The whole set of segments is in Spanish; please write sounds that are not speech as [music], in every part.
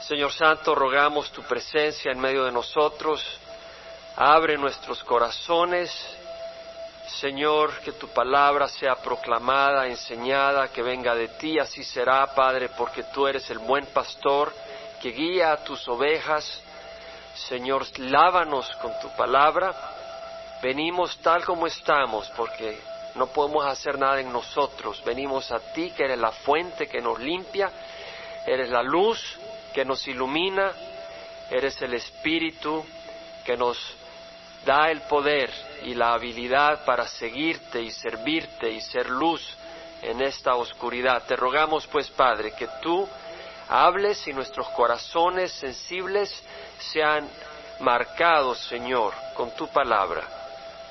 Señor Santo, rogamos tu presencia en medio de nosotros. Abre nuestros corazones. Señor, que tu palabra sea proclamada, enseñada, que venga de ti. Así será, Padre, porque tú eres el buen pastor que guía a tus ovejas. Señor, lávanos con tu palabra. Venimos tal como estamos, porque no podemos hacer nada en nosotros. Venimos a ti, que eres la fuente que nos limpia, eres la luz que nos ilumina, eres el Espíritu que nos da el poder y la habilidad para seguirte y servirte y ser luz en esta oscuridad. Te rogamos pues, Padre, que tú hables y nuestros corazones sensibles sean marcados, Señor, con tu palabra.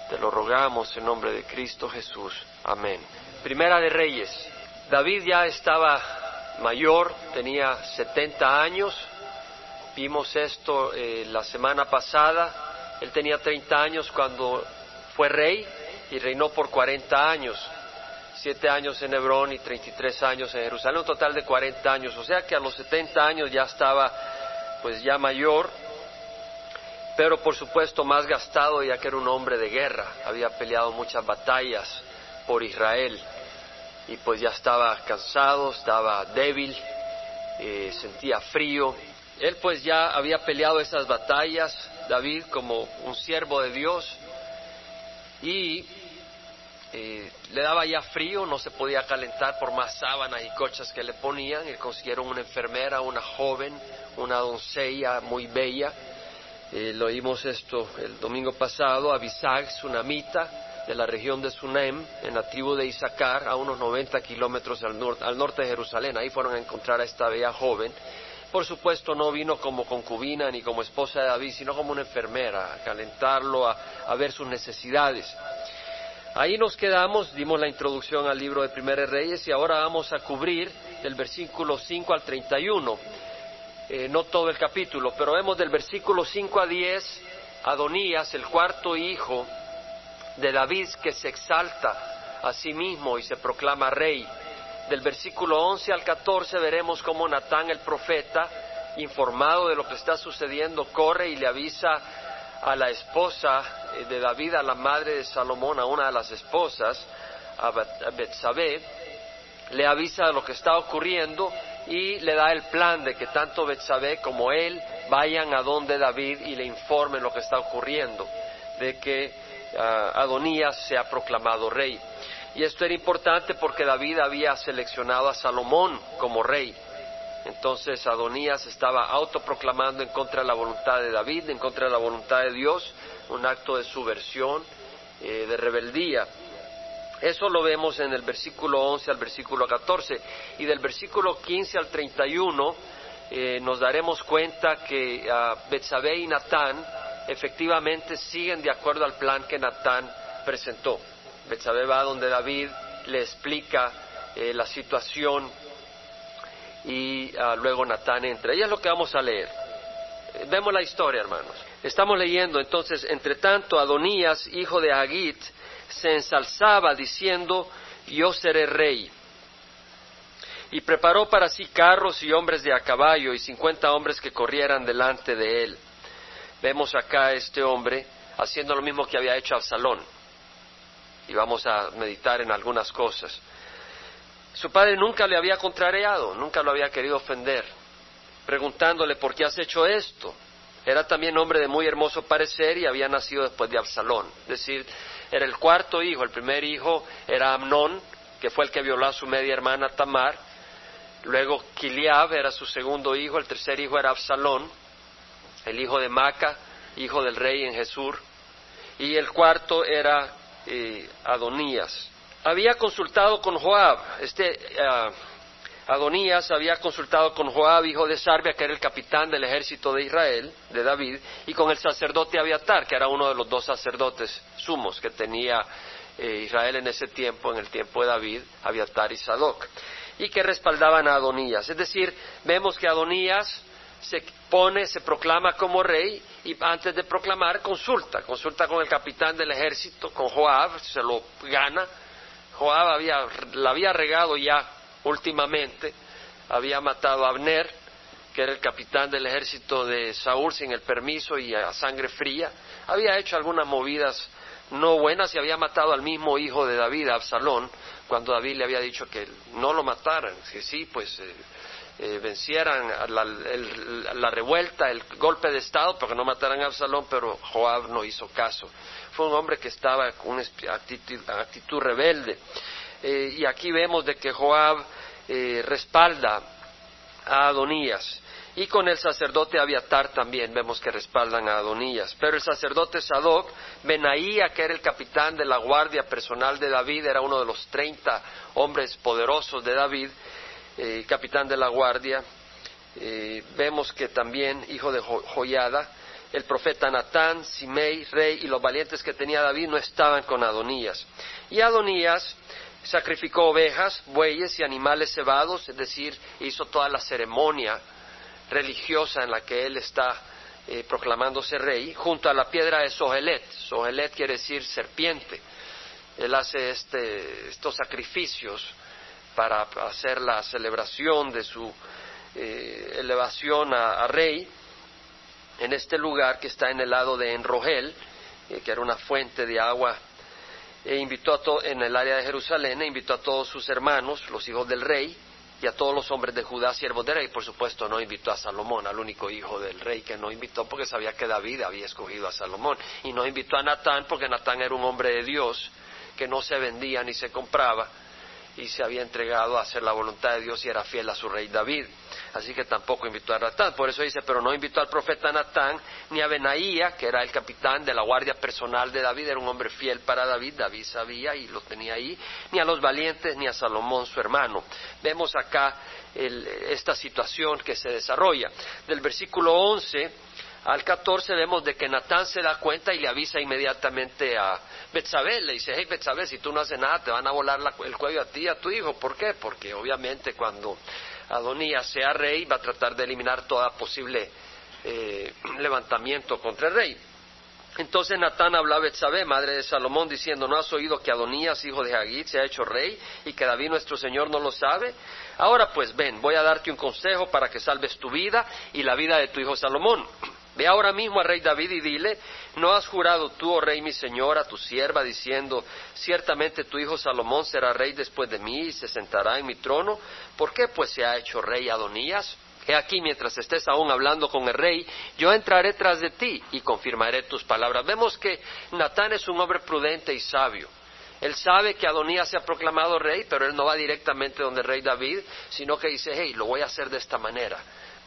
Te lo rogamos en nombre de Cristo Jesús. Amén. Primera de Reyes. David ya estaba mayor, tenía 70 años. Vimos esto eh, la semana pasada. Él tenía 30 años cuando fue rey y reinó por 40 años. Siete años en Hebrón y 33 años en Jerusalén, un total de 40 años. O sea que a los 70 años ya estaba pues ya mayor, pero por supuesto más gastado ya que era un hombre de guerra. Había peleado muchas batallas por Israel y pues ya estaba cansado, estaba débil, eh, sentía frío. Él pues ya había peleado esas batallas, David como un siervo de Dios, y eh, le daba ya frío, no se podía calentar por más sábanas y cochas que le ponían, y consiguieron una enfermera, una joven, una doncella muy bella, eh, lo oímos esto el domingo pasado, Abisag, Sunamita, de la región de Sunem, en la tribu de Isaacar, a unos 90 kilómetros al, al norte de Jerusalén. Ahí fueron a encontrar a esta bella joven. Por supuesto, no vino como concubina ni como esposa de David, sino como una enfermera, a calentarlo, a, a ver sus necesidades. Ahí nos quedamos, dimos la introducción al libro de Primeros Reyes y ahora vamos a cubrir del versículo 5 al 31. Eh, no todo el capítulo, pero vemos del versículo 5 a 10, Adonías, el cuarto hijo de David que se exalta a sí mismo y se proclama rey. Del versículo 11 al 14 veremos cómo Natán el profeta, informado de lo que está sucediendo, corre y le avisa a la esposa eh, de David, a la madre de Salomón, a una de las esposas, a Betsabé, le avisa de lo que está ocurriendo y le da el plan de que tanto Betsabé como él vayan a donde David y le informen lo que está ocurriendo, de que Adonías se ha proclamado rey. Y esto era importante porque David había seleccionado a Salomón como rey. Entonces Adonías estaba autoproclamando en contra de la voluntad de David, en contra de la voluntad de Dios, un acto de subversión, eh, de rebeldía. Eso lo vemos en el versículo 11 al versículo 14. Y del versículo 15 al 31 eh, nos daremos cuenta que uh, Betsabé y Natán efectivamente siguen de acuerdo al plan que Natán presentó. Betsabé donde David le explica eh, la situación y ah, luego Natán entra. Y es lo que vamos a leer. Eh, vemos la historia, hermanos. Estamos leyendo entonces, entre tanto, Adonías, hijo de Agit, se ensalzaba diciendo, yo seré rey. Y preparó para sí carros y hombres de a caballo y cincuenta hombres que corrieran delante de él. Vemos acá a este hombre haciendo lo mismo que había hecho Absalón. Y vamos a meditar en algunas cosas. Su padre nunca le había contrariado, nunca lo había querido ofender, preguntándole por qué has hecho esto. Era también hombre de muy hermoso parecer y había nacido después de Absalón. Es decir, era el cuarto hijo, el primer hijo era Amnón, que fue el que violó a su media hermana Tamar. Luego Kiliab era su segundo hijo, el tercer hijo era Absalón el hijo de Maca, hijo del rey en Jesús, y el cuarto era eh, Adonías. Había consultado con Joab, este uh, Adonías había consultado con Joab, hijo de Sarbia, que era el capitán del ejército de Israel, de David, y con el sacerdote Abiatar, que era uno de los dos sacerdotes sumos que tenía eh, Israel en ese tiempo, en el tiempo de David, Abiatar y Sadoc, y que respaldaban a Adonías. Es decir, vemos que Adonías se pone, se proclama como rey y antes de proclamar consulta, consulta con el capitán del ejército, con Joab, se lo gana. Joab había, la había regado ya últimamente, había matado a Abner, que era el capitán del ejército de Saúl sin el permiso y a sangre fría, había hecho algunas movidas no buenas y había matado al mismo hijo de David, Absalón, cuando David le había dicho que no lo mataran, que sí, pues eh, eh, vencieran la, revuelta, el golpe de Estado, porque no mataran a Absalón, pero Joab no hizo caso. Fue un hombre que estaba con una actitud, rebelde. Eh, y aquí vemos de que Joab respalda a Adonías. Y con el sacerdote Abiatar también vemos que respaldan a Adonías. Pero el sacerdote Sadoc, Benaía, que era el capitán de la guardia personal de David, era uno de los treinta hombres poderosos de David, eh, capitán de la guardia. Eh, vemos que también, hijo de Joyada, el profeta Natán, Simei, rey y los valientes que tenía David no estaban con Adonías. Y Adonías sacrificó ovejas, bueyes y animales cebados, es decir, hizo toda la ceremonia religiosa en la que él está eh, proclamándose rey, junto a la piedra de Sohelet. Sohelet quiere decir serpiente. Él hace este, estos sacrificios para hacer la celebración de su eh, elevación a, rey en este lugar que está en el lado de Enrogel, eh, que era una fuente de agua e invitó a en el área de Jerusalén, e invitó a todos sus hermanos, los hijos del rey, y a todos los hombres de Judá, siervos de rey. Por supuesto, no invitó a Salomón, al único hijo del rey que no invitó porque sabía que David había escogido a Salomón. Y no invitó a Natán porque Natán era un hombre de Dios que no se vendía ni se compraba y se había entregado a hacer la voluntad de Dios y era fiel a su rey David. Así que tampoco invitó a Natán. Por eso dice, pero no invitó al profeta Natán ni a Benaía, que era el capitán de la guardia personal de David, era un hombre fiel para David, David sabía y lo tenía ahí, ni a los valientes ni a Salomón su hermano. Vemos acá esta situación que se desarrolla. Del versículo 11 al 14 vemos de que Natán se da cuenta y le avisa inmediatamente a Betsabé, le dice, hey Betsabé, si tú no haces nada te van a volar el cuello a ti y a tu hijo. ¿Por qué? Porque obviamente cuando Adonías sea rey va a tratar de eliminar toda posible eh, [clears throat] levantamiento contra el rey. Entonces Natán habla a Betsabé, madre de Salomón, diciendo, ¿no has oído que Adonías, hijo de Hagit, se ha hecho rey y que David nuestro Señor no lo sabe? Ahora pues ven, voy a darte un consejo para que salves tu vida y la vida de tu hijo Salomón. [clears throat] Ve ahora mismo al rey David y dile, ¿no has jurado tú, oh rey mi señor, a tu sierva, diciendo, ciertamente tu hijo Salomón será rey después de mí y se sentará en mi trono? ¿Por qué pues se ha hecho rey Adonías? He aquí, mientras estés aún hablando con el rey, yo entraré tras de ti y confirmaré tus palabras. Vemos que Natán es un hombre prudente y sabio. Él sabe que Adonías se ha proclamado rey, pero él no va directamente donde rey David, sino que dice, hey, lo voy a hacer de esta manera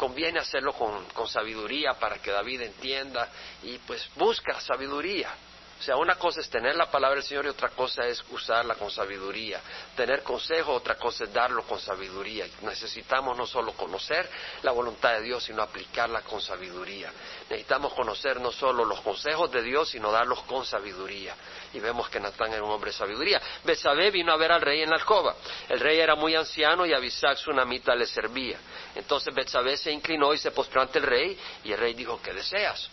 conviene hacerlo con, sabiduría para que David entienda y pues busca sabiduría. O sea, una cosa es tener la palabra del Señor y otra cosa es usarla con sabiduría. Tener consejo, otra cosa es darlo con sabiduría. Necesitamos no solo conocer la voluntad de Dios, sino aplicarla con sabiduría. Necesitamos conocer no solo los consejos de Dios, sino darlos con sabiduría. Y vemos que Natán era un hombre de sabiduría. Besabé vino a ver al rey en la alcoba. El rey era muy anciano y Abisac, su namita, le servía. Entonces Betsabé se inclinó y se postró ante el rey, y el rey dijo, ¿qué deseas?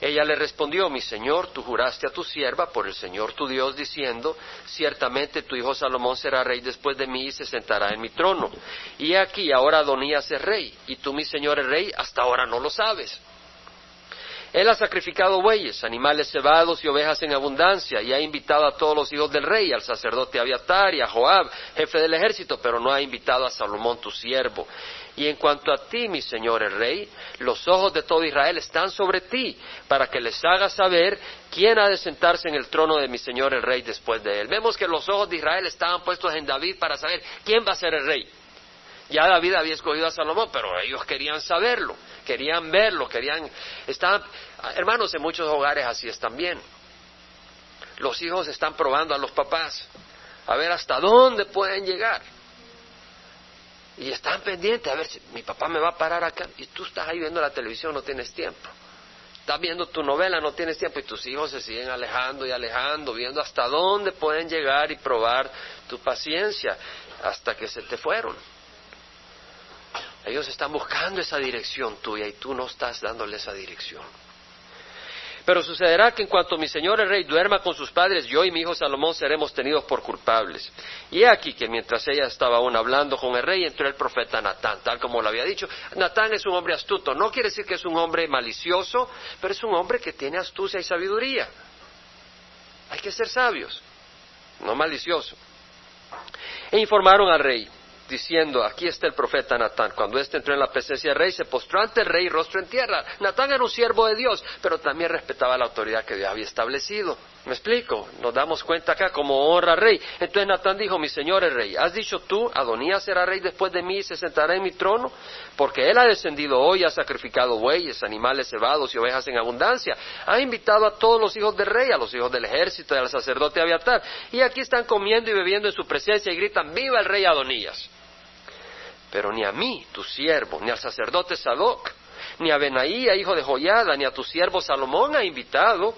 Ella le respondió, mi señor, tú juraste a tu sierva por el Señor tu Dios, diciendo, ciertamente tu hijo Salomón será rey después de mí y se sentará en mi trono. Y aquí ahora Adonías es rey, y tú, mi señor, es rey, hasta ahora no lo sabes. Él ha sacrificado bueyes, animales cebados y ovejas en abundancia, y ha invitado a todos los hijos del rey, al sacerdote Abiatar y a Joab, jefe del ejército, pero no ha invitado a Salomón tu siervo. Y en cuanto a ti, mi Señor el Rey, los ojos de todo Israel están sobre ti, para que les hagas saber quién ha de sentarse en el trono de mi Señor el Rey después de él. Vemos que los ojos de Israel estaban puestos en David para saber quién va a ser el rey. Ya David había escogido a Salomón, pero ellos querían saberlo, querían verlo, querían... Estaban... Hermanos, en muchos hogares así es también. Los hijos están probando a los papás, a ver hasta dónde pueden llegar. Y están pendientes, a ver si mi papá me va a parar acá. Y tú estás ahí viendo la televisión, no tienes tiempo. Estás viendo tu novela, no tienes tiempo. Y tus hijos se siguen alejando y alejando, viendo hasta dónde pueden llegar y probar tu paciencia, hasta que se te fueron. Ellos están buscando esa dirección tuya y tú no estás dándole esa dirección. Pero sucederá que en cuanto mi señor el rey duerma con sus padres, yo y mi hijo Salomón seremos tenidos por culpables. Y aquí que mientras ella estaba aún hablando con el rey, entró el profeta Natán, tal como lo había dicho. Natán es un hombre astuto, no quiere decir que es un hombre malicioso, pero es un hombre que tiene astucia y sabiduría. Hay que ser sabios, no malicioso. E informaron al rey diciendo, aquí está el profeta Natán. Cuando éste entró en la presencia del rey, se postró ante el rey rostro en tierra. Natán era un siervo de Dios, pero también respetaba la autoridad que Dios había establecido. ¿Me explico? Nos damos cuenta acá como honra al rey. Entonces Natán dijo, mi señor el rey, ¿has dicho tú, Adonías será rey después de mí y se sentará en mi trono? Porque él ha descendido hoy, ha sacrificado bueyes, animales cebados y ovejas en abundancia. Ha invitado a todos los hijos del rey, a los hijos del ejército y al sacerdote Abiatar. Y aquí están comiendo y bebiendo en su presencia y gritan, viva el rey Adonías pero ni a mí, tu siervo, ni al sacerdote Sadoc, ni a Benaía, hijo de Joyada, ni a tu siervo Salomón ha invitado.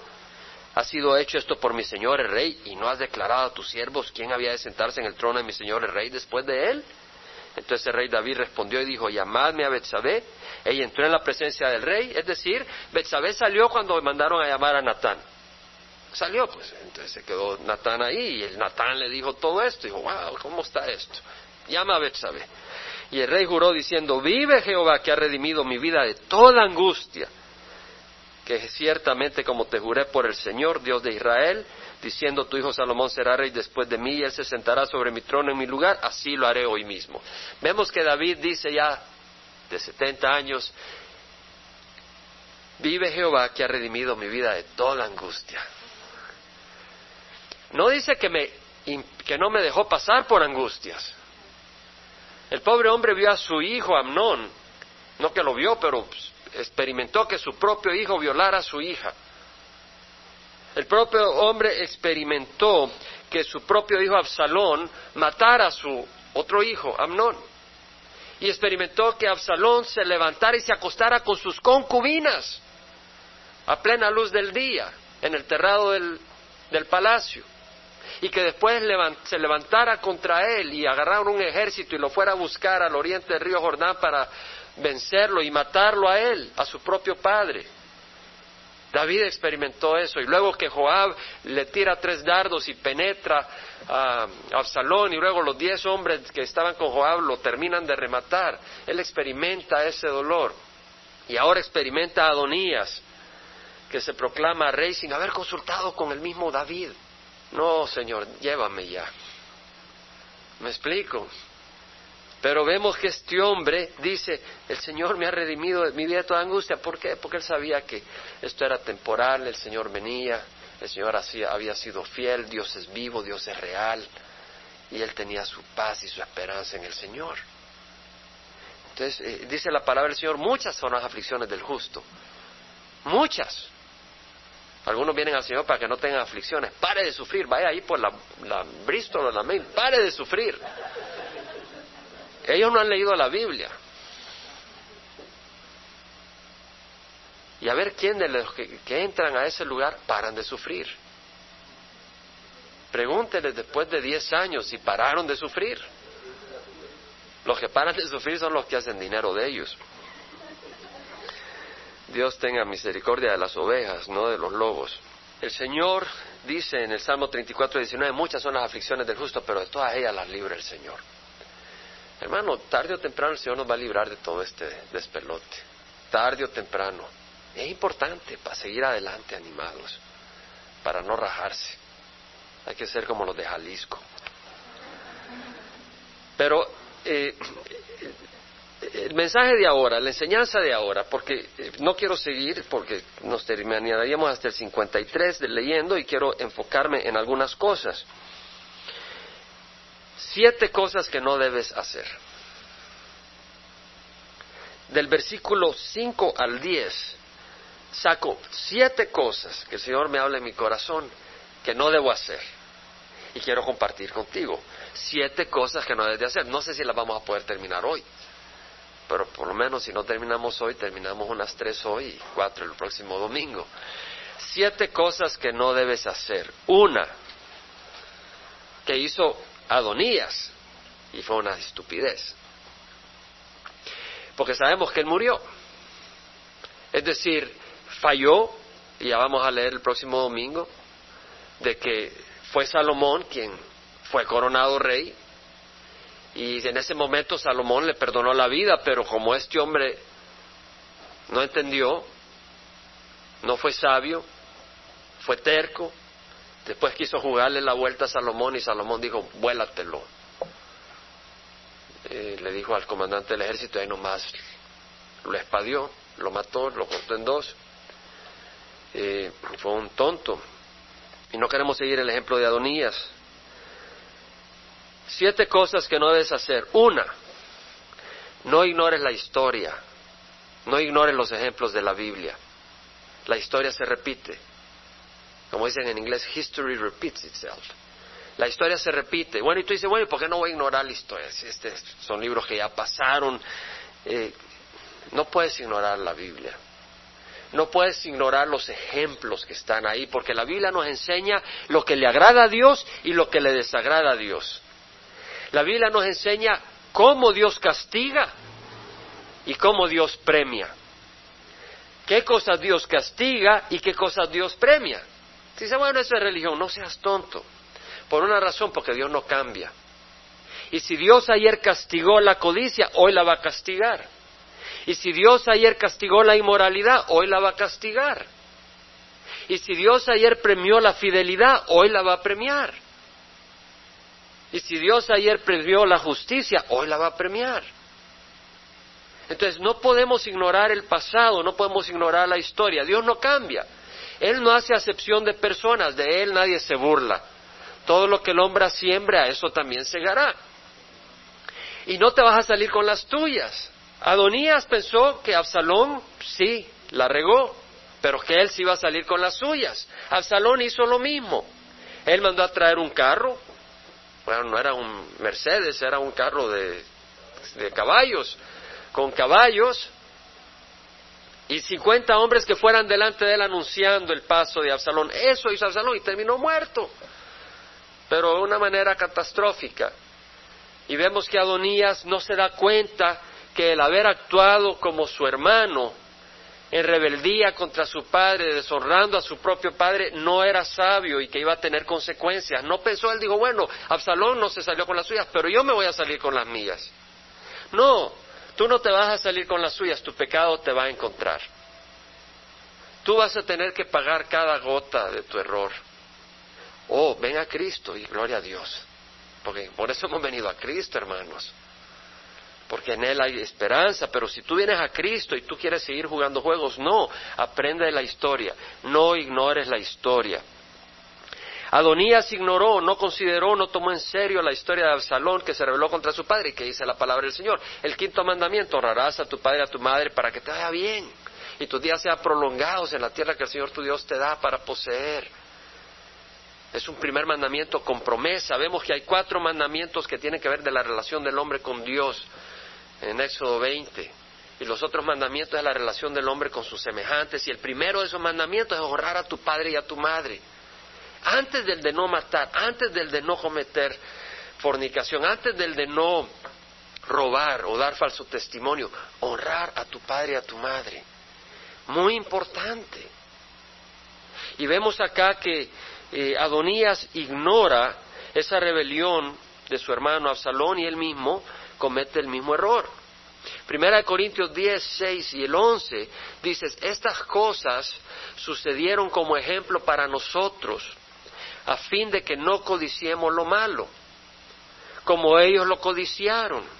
Ha sido hecho esto por mi señor el rey, y no has declarado a tus siervos quién había de sentarse en el trono de mi señor el rey después de él. Entonces el rey David respondió y dijo, llamadme a Betsabé. Ella entró en la presencia del rey, es decir, Betsabé salió cuando mandaron a llamar a Natán. Salió, pues, entonces se quedó Natán ahí, y el Natán le dijo todo esto, dijo, wow, ¿cómo está esto? Llama a Betsabé. Y el rey juró diciendo, vive Jehová que ha redimido mi vida de toda angustia, que ciertamente como te juré por el Señor, Dios de Israel, diciendo tu hijo Salomón será rey después de mí y él se sentará sobre mi trono en mi lugar, así lo haré hoy mismo. Vemos que David dice ya de 70 años, vive Jehová que ha redimido mi vida de toda angustia. No dice que, me, que no me dejó pasar por angustias. El pobre hombre vio a su hijo Amnón, no que lo vio, pero experimentó que su propio hijo violara a su hija. El propio hombre experimentó que su propio hijo Absalón matara a su otro hijo, Amnón. Y experimentó que Absalón se levantara y se acostara con sus concubinas a plena luz del día en el terrado del, del palacio y que después se levantara contra él y agarrara un ejército y lo fuera a buscar al oriente del río Jordán para vencerlo y matarlo a él, a su propio padre. David experimentó eso y luego que Joab le tira tres dardos y penetra a Absalón y luego los diez hombres que estaban con Joab lo terminan de rematar, él experimenta ese dolor y ahora experimenta a Adonías que se proclama rey sin haber consultado con el mismo David. No, Señor, llévame ya. ¿Me explico? Pero vemos que este hombre dice, el Señor me ha redimido de mi vida de toda angustia. ¿Por qué? Porque él sabía que esto era temporal, el Señor venía, el Señor había sido fiel, Dios es vivo, Dios es real, y él tenía su paz y su esperanza en el Señor. Entonces, eh, dice la palabra del Señor, muchas son las aflicciones del justo, muchas. Algunos vienen al Señor para que no tengan aflicciones. Pare de sufrir. Vaya ahí por la, la Bristol o la Main. Pare de sufrir. Ellos no han leído la Biblia. Y a ver quién de los que, entran a ese lugar paran de sufrir. Pregúntenles después de 10 años si pararon de sufrir. Los que paran de sufrir son los que hacen dinero de ellos. Dios tenga misericordia de las ovejas, no de los lobos. El Señor dice en el Salmo 34, 19, muchas son las aflicciones del justo, pero de todas ellas las libra el Señor. Hermano, tarde o temprano el Señor nos va a librar de todo este despelote. Tarde o temprano. Es importante para seguir adelante animados, para no rajarse. Hay que ser como los de Jalisco. Pero eh, el mensaje de ahora, la enseñanza de ahora, porque eh, no quiero seguir, porque nos terminaríamos hasta el 53 de leyendo y quiero enfocarme en algunas cosas. Siete cosas que no debes hacer. Del versículo 5 al 10 saco siete cosas que el Señor me habla en mi corazón que no debo hacer y quiero compartir contigo. Siete cosas que no debes de hacer. No sé si las vamos a poder terminar hoy pero por lo menos si no terminamos hoy, terminamos unas tres hoy y cuatro el próximo domingo. Siete cosas que no debes hacer. Una, que hizo Adonías, y fue una estupidez. Porque sabemos que él murió. Es decir, falló y ya vamos a leer el próximo domingo, de que fue Salomón quien fue coronado rey, y en ese momento Salomón le perdonó la vida, pero como este hombre no entendió, no fue sabio, fue terco, después quiso jugarle la vuelta a Salomón y Salomón dijo, vuélatelo. Eh, le dijo al comandante del ejército, ahí nomás lo espadió, lo mató, lo cortó en dos. Eh, fue un tonto. Y no queremos seguir el ejemplo de Adonías. Siete cosas que no debes hacer. Una, no ignores la historia. No ignores los ejemplos de la Biblia. La historia se repite. Como dicen en inglés, history repeats itself. La historia se repite. Bueno, y tú dices, bueno, ¿y por qué no voy a ignorar la historia? Este, son libros que ya pasaron. Eh, no puedes ignorar la Biblia. No puedes ignorar los ejemplos que están ahí, porque la Biblia nos enseña lo que le agrada a Dios y lo que le desagrada a Dios. La Biblia nos enseña cómo Dios castiga y cómo Dios premia. ¿Qué cosas Dios castiga y qué cosas Dios premia? Si dice, bueno, eso es religión, no seas tonto. Por una razón, porque Dios no cambia. Y si Dios ayer castigó la codicia, hoy la va a castigar. Y si Dios ayer castigó la inmoralidad, hoy la va a castigar. Y si Dios ayer premió la fidelidad, hoy la va a premiar. Y si Dios ayer premió la justicia, hoy la va a premiar. Entonces no podemos ignorar el pasado, no podemos ignorar la historia. Dios no cambia. Él no hace acepción de personas, de Él nadie se burla. Todo lo que el hombre siembra, eso también segará. Y no te vas a salir con las tuyas. Adonías pensó que Absalón sí, la regó, pero que él sí iba a salir con las suyas. Absalón hizo lo mismo. Él mandó a traer un carro, bueno, no era un Mercedes, era un carro de, de caballos, con caballos, y cincuenta hombres que fueran delante de él anunciando el paso de Absalón. Eso hizo Absalón y terminó muerto, pero de una manera catastrófica. Y vemos que Adonías no se da cuenta que el haber actuado como su hermano en rebeldía contra su padre, deshonrando a su propio padre, no era sabio y que iba a tener consecuencias. No pensó, él dijo, bueno, Absalón no se salió con las suyas, pero yo me voy a salir con las mías. No, tú no te vas a salir con las suyas, tu pecado te va a encontrar. Tú vas a tener que pagar cada gota de tu error. Oh, ven a Cristo y gloria a Dios. Porque por eso hemos venido a Cristo, hermanos porque en Él hay esperanza, pero si tú vienes a Cristo y tú quieres seguir jugando juegos, no, aprende de la historia, no ignores la historia. Adonías ignoró, no consideró, no tomó en serio la historia de Absalón que se rebeló contra su padre y que dice la palabra del Señor. El quinto mandamiento, honrarás a tu padre y a tu madre para que te vaya bien y tus días sean prolongados en la tierra que el Señor tu Dios te da para poseer. Es un primer mandamiento con promesa. Vemos que hay cuatro mandamientos que tienen que ver de la relación del hombre con Dios en Éxodo 20. Y los otros mandamientos es la relación del hombre con sus semejantes. Y el primero de esos mandamientos es honrar a tu padre y a tu madre. Antes del de no matar, antes del de no cometer fornicación, antes del de no robar o dar falso testimonio, honrar a tu padre y a tu madre. Muy importante. Y vemos acá que eh, Adonías ignora esa rebelión de su hermano Absalón y él mismo comete el mismo error. Primera de Corintios 10, 6 y el 11 dices, estas cosas sucedieron como ejemplo para nosotros, a fin de que no codiciemos lo malo, como ellos lo codiciaron.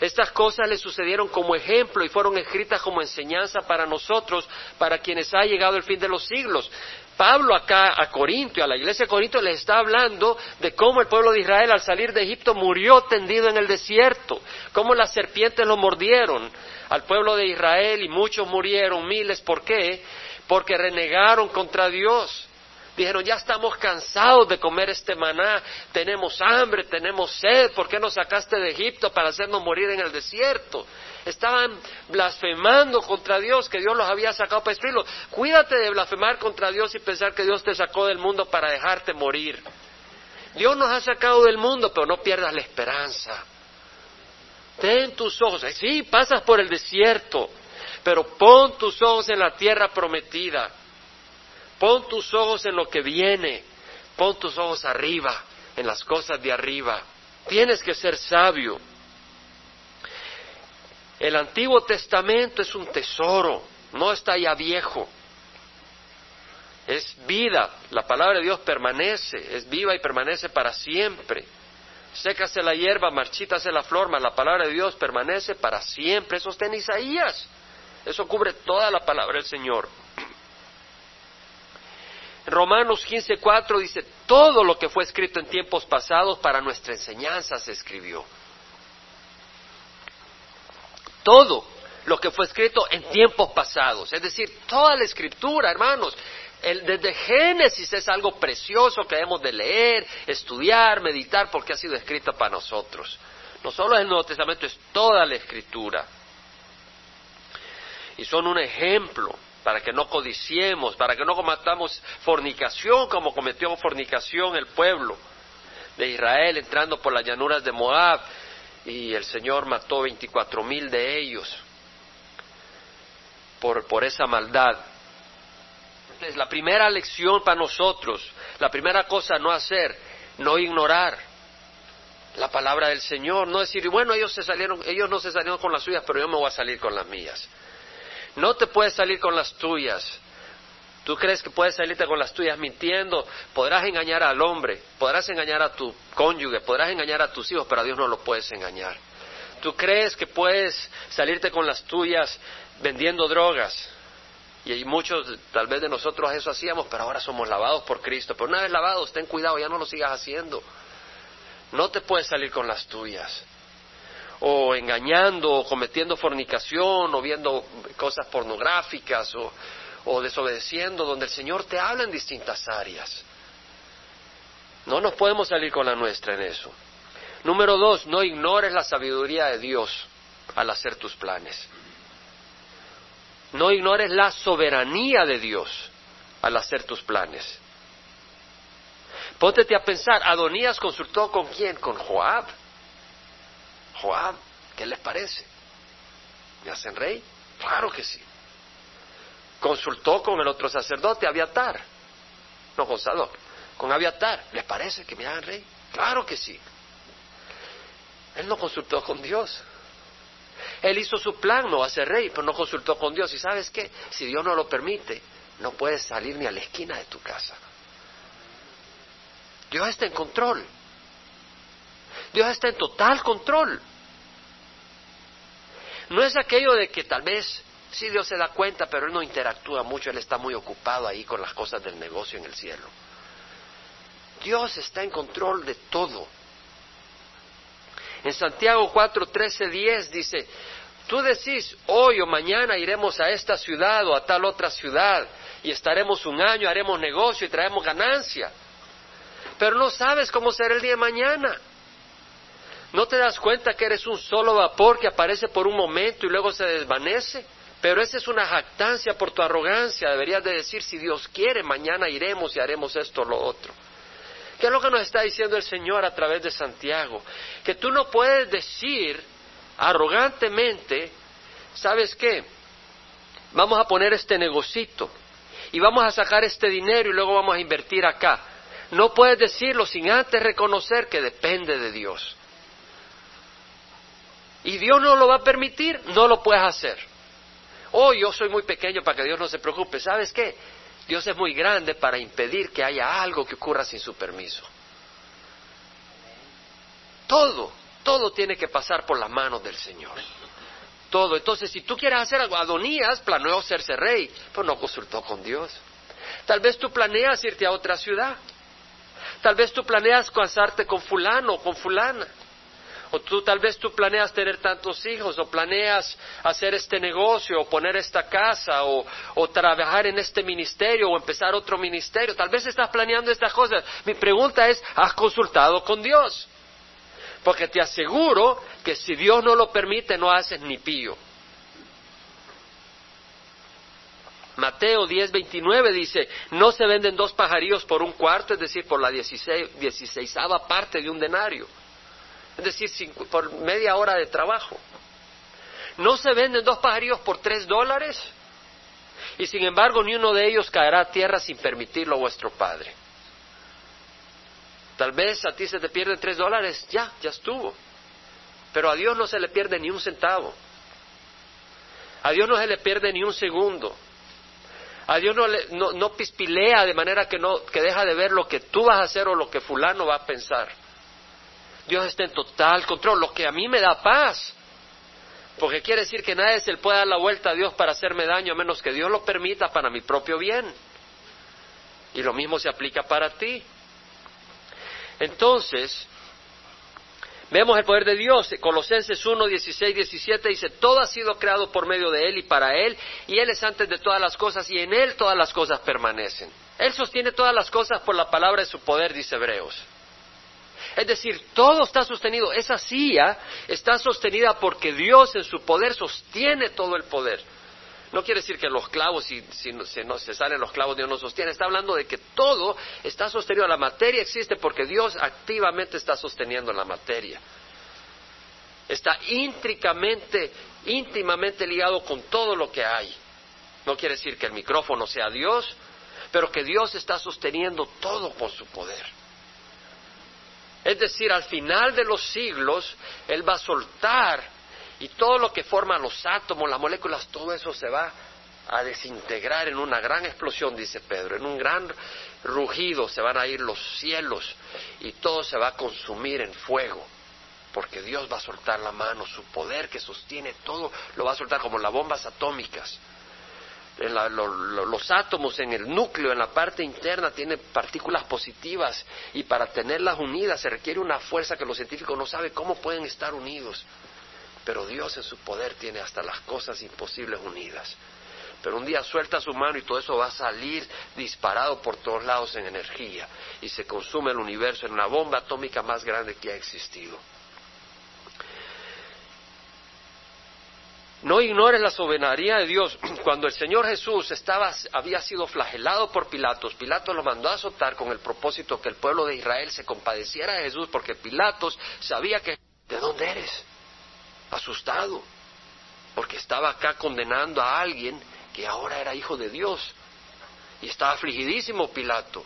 Estas cosas le sucedieron como ejemplo y fueron escritas como enseñanza para nosotros, para quienes ha llegado el fin de los siglos. Pablo acá a Corinto, a la iglesia de Corinto, les está hablando de cómo el pueblo de Israel al salir de Egipto murió tendido en el desierto, cómo las serpientes lo mordieron al pueblo de Israel y muchos murieron, miles. ¿Por qué? Porque renegaron contra Dios. Dijeron, ya estamos cansados de comer este maná, tenemos hambre, tenemos sed, ¿por qué nos sacaste de Egipto para hacernos morir en el desierto? Estaban blasfemando contra Dios, que Dios los había sacado para destruirlos. Cuídate de blasfemar contra Dios y pensar que Dios te sacó del mundo para dejarte morir. Dios nos ha sacado del mundo, pero no pierdas la esperanza. Ten tus ojos, sí, pasas por el desierto, pero pon tus ojos en la tierra prometida. Pon tus ojos en lo que viene. Pon tus ojos arriba, en las cosas de arriba. Tienes que ser sabio. El Antiguo Testamento es un tesoro, no está ya viejo. Es vida, la palabra de Dios permanece, es viva y permanece para siempre. Sécase la hierba, marchítase la flor, mas la palabra de Dios permanece para siempre. Eso está en Isaías. Eso cubre toda la palabra del Señor. Romanos 15:4 dice, todo lo que fue escrito en tiempos pasados para nuestra enseñanza se escribió. Todo lo que fue escrito en tiempos pasados, es decir, toda la escritura, hermanos, el, desde Génesis es algo precioso que debemos de leer, estudiar, meditar, porque ha sido escrita para nosotros. No solo es el Nuevo Testamento, es toda la escritura. Y son un ejemplo para que no codiciemos, para que no cometamos fornicación como cometió fornicación el pueblo de Israel entrando por las llanuras de Moab y el Señor mató veinticuatro mil de ellos por, esa maldad. Entonces, la primera lección para nosotros, la primera cosa no hacer, no ignorar la palabra del Señor, no decir, bueno, ellos se salieron, ellos no se salieron con las suyas, pero yo me voy a salir con las mías. No te puedes salir con las tuyas. Tú crees que puedes salirte con las tuyas mintiendo, podrás engañar al hombre, podrás engañar a tu cónyuge, podrás engañar a tus hijos, pero a Dios no lo puedes engañar. Tú crees que puedes salirte con las tuyas vendiendo drogas, y muchos, tal vez de nosotros eso hacíamos, pero ahora somos lavados por Cristo. Pero una vez lavados, ten cuidado, ya no lo sigas haciendo. No te puedes salir con las tuyas. O engañando, o cometiendo fornicación, o viendo cosas pornográficas, o, desobedeciendo, donde el Señor te habla en distintas áreas. No nos podemos salir con la nuestra en eso. Número dos, no ignores la sabiduría de Dios al hacer tus planes. No ignores la soberanía de Dios al hacer tus planes. Póntete a pensar, Adonías consultó con quién? Con Joab. Joab, ¿qué les parece? ¿Me hacen rey? Claro que sí. Consultó con el otro sacerdote, Abiatar. No, con Con Abiatar. ¿Les parece que me hagan rey? Claro que sí. Él no consultó con Dios. Él hizo su plan, no va a ser rey, pero no consultó con Dios. ¿Y sabes qué? Si Dios no lo permite, no puedes salir ni a la esquina de tu casa. Dios está en control. Dios está en total control. No es aquello de que tal vez sí Dios se da cuenta, pero Él no interactúa mucho, Él está muy ocupado ahí con las cosas del negocio en el cielo. Dios está en control de todo. En Santiago 4, 13, 10 dice, tú decís, hoy o mañana iremos a esta ciudad o a tal otra ciudad y estaremos un año, haremos negocio y traemos ganancia. Pero no sabes cómo será el día de mañana. ¿No te das cuenta que eres un solo vapor que aparece por un momento y luego se desvanece? Pero esa es una jactancia por tu arrogancia. Deberías de decir, si Dios quiere, mañana iremos y haremos esto o lo otro. ¿Qué es lo que nos está diciendo el Señor a través de Santiago? Que tú no puedes decir arrogantemente, ¿sabes qué? Vamos a poner este negocito y vamos a sacar este dinero y luego vamos a invertir acá. No puedes decirlo sin antes reconocer que depende de Dios. Y Dios no lo va a permitir, no lo puedes hacer. Oh, yo soy muy pequeño para que Dios no se preocupe. ¿Sabes qué? Dios es muy grande para impedir que haya algo que ocurra sin su permiso. Todo, todo tiene que pasar por las manos del Señor. Todo. Entonces, si tú quieres hacer algo, Adonías planeó hacerse rey, pero no consultó con Dios. Tal vez tú planeas irte a otra ciudad. Tal vez tú planeas casarte con fulano o con fulana. O tú tal vez tú planeas tener tantos hijos, o planeas hacer este negocio, o poner esta casa, o, o trabajar en este ministerio, o empezar otro ministerio. Tal vez estás planeando estas cosas. Mi pregunta es, ¿has consultado con Dios? Porque te aseguro que si Dios no lo permite, no haces ni pío. Mateo 10:29 dice, no se venden dos pajarillos por un cuarto, es decir, por la dieciséisava parte de un denario es decir, por media hora de trabajo. ¿No se venden dos pajarillos por tres dólares? Y sin embargo, ni uno de ellos caerá a tierra sin permitirlo a vuestro Padre. Tal vez a ti se te pierden tres dólares, ya, ya estuvo. Pero a Dios no se le pierde ni un centavo. A Dios no se le pierde ni un segundo. A Dios no, le, no, pispilea de manera que, no, que deja de ver lo que tú vas a hacer o lo que fulano va a pensar. Dios está en total control, lo que a mí me da paz. Porque quiere decir que nadie se le puede dar la vuelta a Dios para hacerme daño a menos que Dios lo permita para mi propio bien. Y lo mismo se aplica para ti. Entonces, vemos el poder de Dios. Colosenses 1, 16, 17 dice, todo ha sido creado por medio de Él y para Él, y Él es antes de todas las cosas, y en Él todas las cosas permanecen. Él sostiene todas las cosas por la palabra de su poder, dice Hebreos. Es decir, todo está sostenido. Esa silla está sostenida porque Dios en su poder sostiene todo el poder. No quiere decir que los clavos, si, no, se salen los clavos, Dios no sostiene. Está hablando de que todo está sostenido. La materia existe porque Dios activamente está sosteniendo la materia. Está íntricamente, íntimamente ligado con todo lo que hay. No quiere decir que el micrófono sea Dios, pero que Dios está sosteniendo todo con su poder. Es decir, al final de los siglos, Él va a soltar y todo lo que forma los átomos, las moléculas, todo eso se va a desintegrar en una gran explosión, dice Pedro, en un gran rugido se van a ir los cielos y todo se va a consumir en fuego, porque Dios va a soltar la mano, su poder que sostiene todo, lo va a soltar como las bombas atómicas los átomos en el núcleo, en la parte interna, tienen partículas positivas y para tenerlas unidas se requiere una fuerza que los científicos no saben cómo pueden estar unidos. Pero Dios en su poder tiene hasta las cosas imposibles unidas. Pero un día suelta su mano y todo eso va a salir disparado por todos lados en energía y se consume el universo en una bomba atómica más grande que ha existido. No ignores la soberanía de Dios. [clears throat] Cuando el Señor Jesús estaba, había sido flagelado por Pilatos, Pilatos lo mandó a azotar con el propósito que el pueblo de Israel se compadeciera de Jesús, porque Pilatos sabía que, ¿de dónde eres? Asustado, porque estaba acá condenando a alguien que ahora era hijo de Dios. Y estaba afligidísimo Pilato.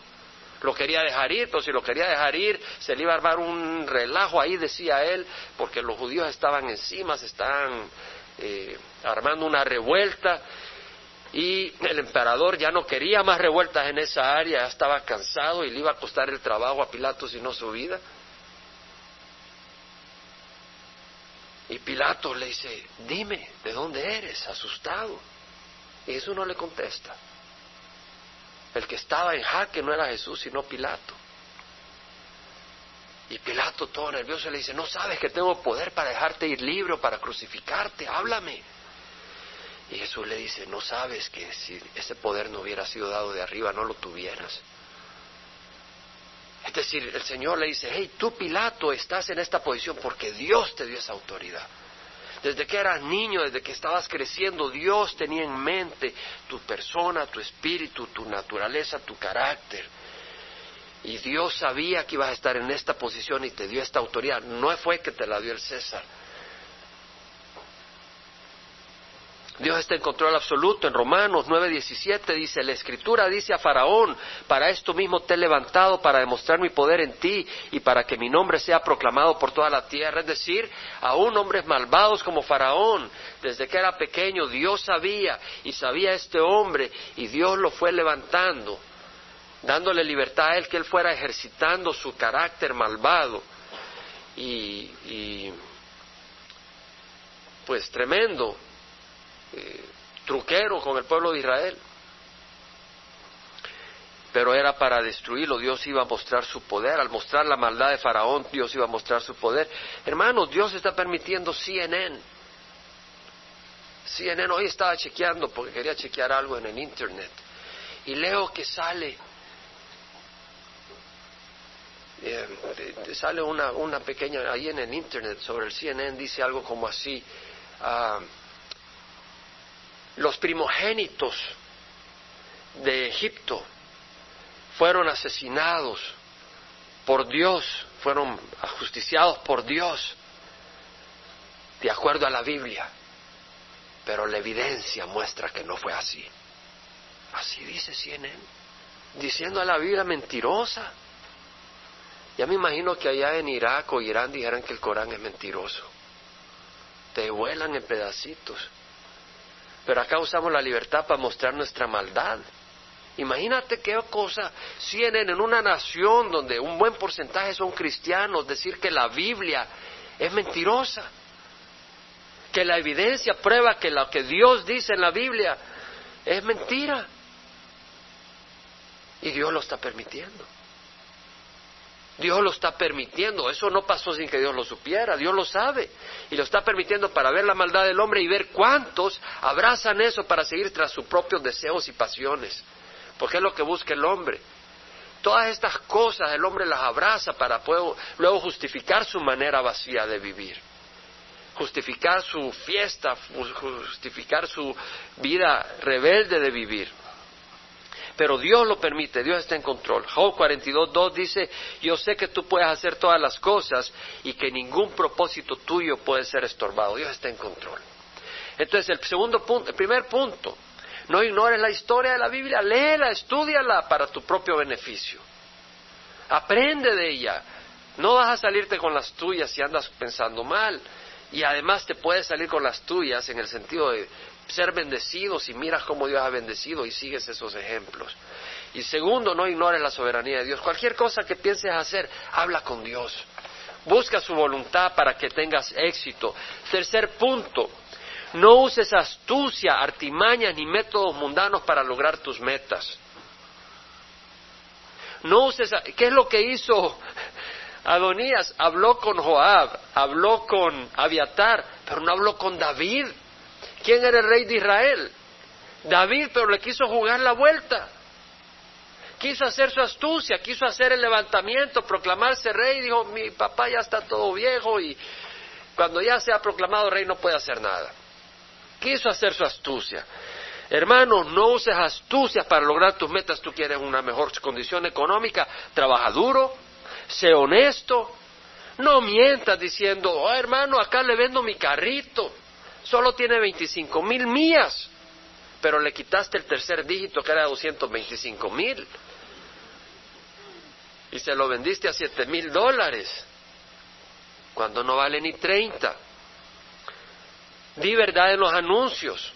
Lo quería dejar ir, pero si lo quería dejar ir, se le iba a armar un relajo ahí, decía él, porque los judíos estaban encima, se estaban eh, armando una revuelta y el emperador ya no quería más revueltas en esa área, ya estaba cansado y le iba a costar el trabajo a Pilatos y no su vida. Y Pilato le dice, dime, ¿de dónde eres? Asustado. Y Jesús no le contesta. El que estaba en jaque no era Jesús, sino Pilato. Y Pilato, todo nervioso, le dice, no sabes que tengo poder para dejarte ir libre para crucificarte, háblame. Y Jesús le dice, no sabes que si ese poder no hubiera sido dado de arriba, no lo tuvieras. Es decir, el Señor le dice, hey, tú Pilato estás en esta posición porque Dios te dio esa autoridad. Desde que eras niño, desde que estabas creciendo, Dios tenía en mente tu persona, tu espíritu, tu naturaleza, tu carácter. Y Dios sabía que ibas a estar en esta posición y te dio esta autoridad. No fue que te la dio el César. Dios está en control absoluto. En Romanos 9:17 dice, la escritura dice a Faraón, para esto mismo te he levantado, para demostrar mi poder en ti y para que mi nombre sea proclamado por toda la tierra. Es decir, aún hombres malvados como Faraón, desde que era pequeño, Dios sabía y sabía este hombre y Dios lo fue levantando dándole libertad a él que él fuera ejercitando su carácter malvado y, pues tremendo, eh, truquero con el pueblo de Israel. Pero era para destruirlo, Dios iba a mostrar su poder. Al mostrar la maldad de Faraón, Dios iba a mostrar su poder. Hermanos, Dios está permitiendo CNN. CNN hoy estaba chequeando porque quería chequear algo en el Internet. Y leo que sale eh, sale una, una pequeña, ahí en el Internet sobre el CNN dice algo como así, ah, los primogénitos de Egipto fueron asesinados por Dios, fueron ajusticiados por Dios, de acuerdo a la Biblia, pero la evidencia muestra que no fue así. Así dice CNN, diciendo a la Biblia mentirosa. Ya me imagino que allá en Irak o Irán dijeran que el Corán es mentiroso. Te vuelan en pedacitos. Pero acá usamos la libertad para mostrar nuestra maldad. Imagínate qué cosa tienen en una nación donde un buen porcentaje son cristianos decir que la Biblia es mentirosa. Que la evidencia prueba que lo que Dios dice en la Biblia es mentira. Y Dios lo está permitiendo. Dios lo está permitiendo. Eso no pasó sin que Dios lo supiera. Dios lo sabe. Y lo está permitiendo para ver la maldad del hombre y ver cuántos abrazan eso para seguir tras sus propios deseos y pasiones. Porque es lo que busca el hombre. Todas estas cosas el hombre las abraza para luego justificar su manera vacía de vivir. Justificar su fiesta, justificar su vida rebelde de vivir. Pero Dios lo permite, Dios está en control. Job 42.2 dice, yo sé que tú puedes hacer todas las cosas y que ningún propósito tuyo puede ser estorbado. Dios está en control. Entonces, el segundo punto, el primer punto, no ignores la historia de la Biblia, léela, estudiala para tu propio beneficio. Aprende de ella. No vas a salirte con las tuyas si andas pensando mal. Y además te puedes salir con las tuyas en el sentido de ser bendecidos y miras cómo Dios ha bendecido y sigues esos ejemplos. Y segundo, no ignores la soberanía de Dios. Cualquier cosa que pienses hacer, habla con Dios. Busca su voluntad para que tengas éxito. Tercer punto, no uses astucia, artimañas ni métodos mundanos para lograr tus metas. No uses, ¿qué es lo que hizo Adonías? Habló con Joab, habló con Abiatar, pero no habló con David. ¿Quién era el rey de Israel? David, pero le quiso jugar la vuelta. Quiso hacer su astucia, quiso hacer el levantamiento, proclamarse rey. Dijo, mi papá ya está todo viejo y cuando ya se ha proclamado rey no puede hacer nada. Quiso hacer su astucia. Hermano, no uses astucias para lograr tus metas. Tú quieres una mejor condición económica. Trabaja duro, sé honesto. No mientas diciendo, oh, hermano, acá le vendo mi carrito solo tiene 25 mil millas, pero le quitaste el tercer dígito que era 225 mil y se lo vendiste a 7 mil dólares cuando no vale ni 30. Di verdad en los anuncios.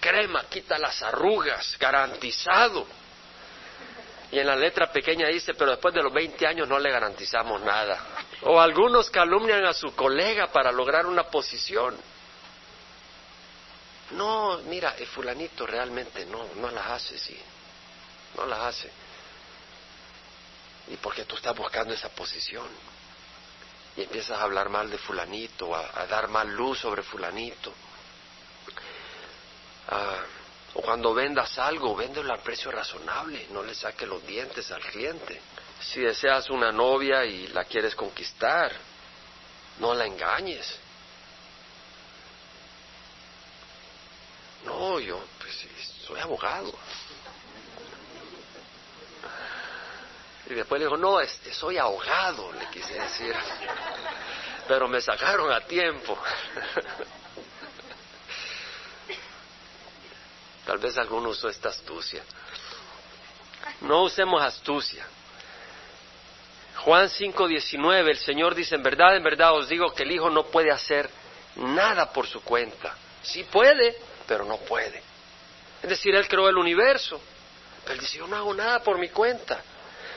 Crema, quita las arrugas, garantizado. Y en la letra pequeña dice, pero después de los 20 años no le garantizamos nada. O algunos calumnian a su colega para lograr una posición. No, mira, el fulanito realmente no, no las hace, sí. No las hace. Y porque tú estás buscando esa posición. Y empiezas a hablar mal de fulanito, a, dar mal luz sobre fulanito. Ah, o cuando vendas algo, véndelo al precio razonable, no le saques los dientes al cliente. Si deseas una novia y la quieres conquistar, no la engañes. No, yo pues, soy abogado. Y después le dijo, no, este, soy ahogado, le quise decir. Pero me sacaron a tiempo. Tal vez alguno usó esta astucia. No usemos astucia. Juan 5:19, el Señor dice, en verdad, en verdad os digo que el Hijo no puede hacer nada por su cuenta. Sí puede, pero no puede. Es decir, Él creó el universo, pero Él dice, yo no hago nada por mi cuenta,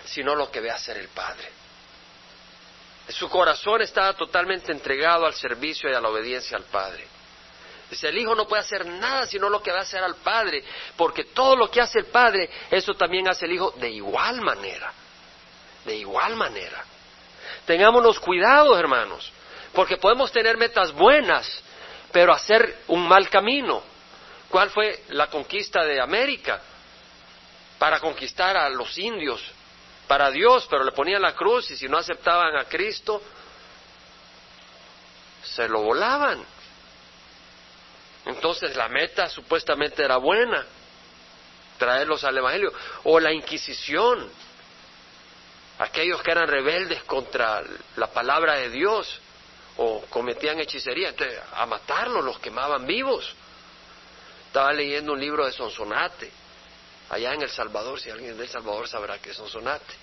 sino lo que ve hacer el Padre. Su corazón estaba totalmente entregado al servicio y a la obediencia al Padre. Dice, el Hijo no puede hacer nada sino lo que va a hacer al Padre, porque todo lo que hace el Padre, eso también hace el Hijo de igual manera, de igual manera. Tengámonos cuidado, hermanos, porque podemos tener metas buenas, pero hacer un mal camino. ¿Cuál fue la conquista de América? Para conquistar a los indios, para Dios, pero le ponían la cruz y si no aceptaban a Cristo, se lo volaban. Entonces la meta supuestamente era buena, traerlos al Evangelio. O la Inquisición, aquellos que eran rebeldes contra la palabra de Dios o cometían hechicería, entonces a matarlos los quemaban vivos. Estaba leyendo un libro de Sonsonate allá en El Salvador, si alguien de El Salvador sabrá que es un sonate,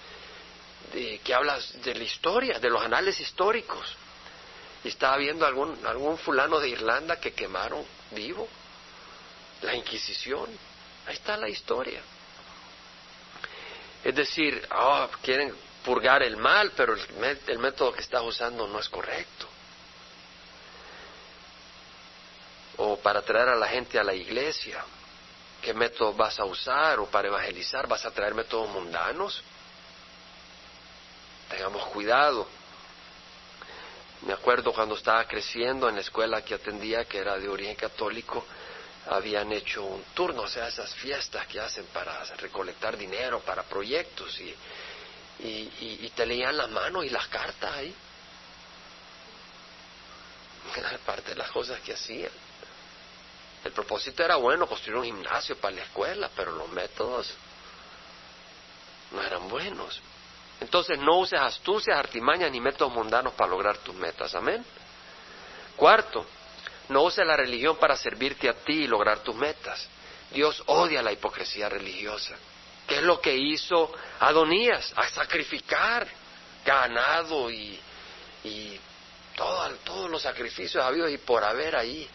de, que habla de la historia, de los anales históricos. Y estaba viendo algún, algún fulano de Irlanda que quemaron vivo, la Inquisición. Ahí está la historia. Es decir, oh, quieren purgar el mal, pero el, el método que estás usando no es correcto. O para traer a la gente a la iglesia, ¿qué método vas a usar? O para evangelizar, ¿vas a traer métodos mundanos? Tengamos cuidado. Me acuerdo cuando estaba creciendo en la escuela que atendía, que era de origen católico, habían hecho un turno, o sea, esas fiestas que hacen para recolectar dinero para proyectos y, y, te leían la mano y las cartas ahí. [laughs] Parte de las cosas que hacían. El propósito era bueno, construir un gimnasio para la escuela, pero los métodos no eran buenos. Entonces no uses astucias, artimañas ni métodos mundanos para lograr tus metas. Amén. Cuarto, no uses la religión para servirte a ti y lograr tus metas. Dios odia la hipocresía religiosa. ¿Qué es lo que hizo Adonías? A sacrificar ganado y, y todos los sacrificios habidos y por haber ahí.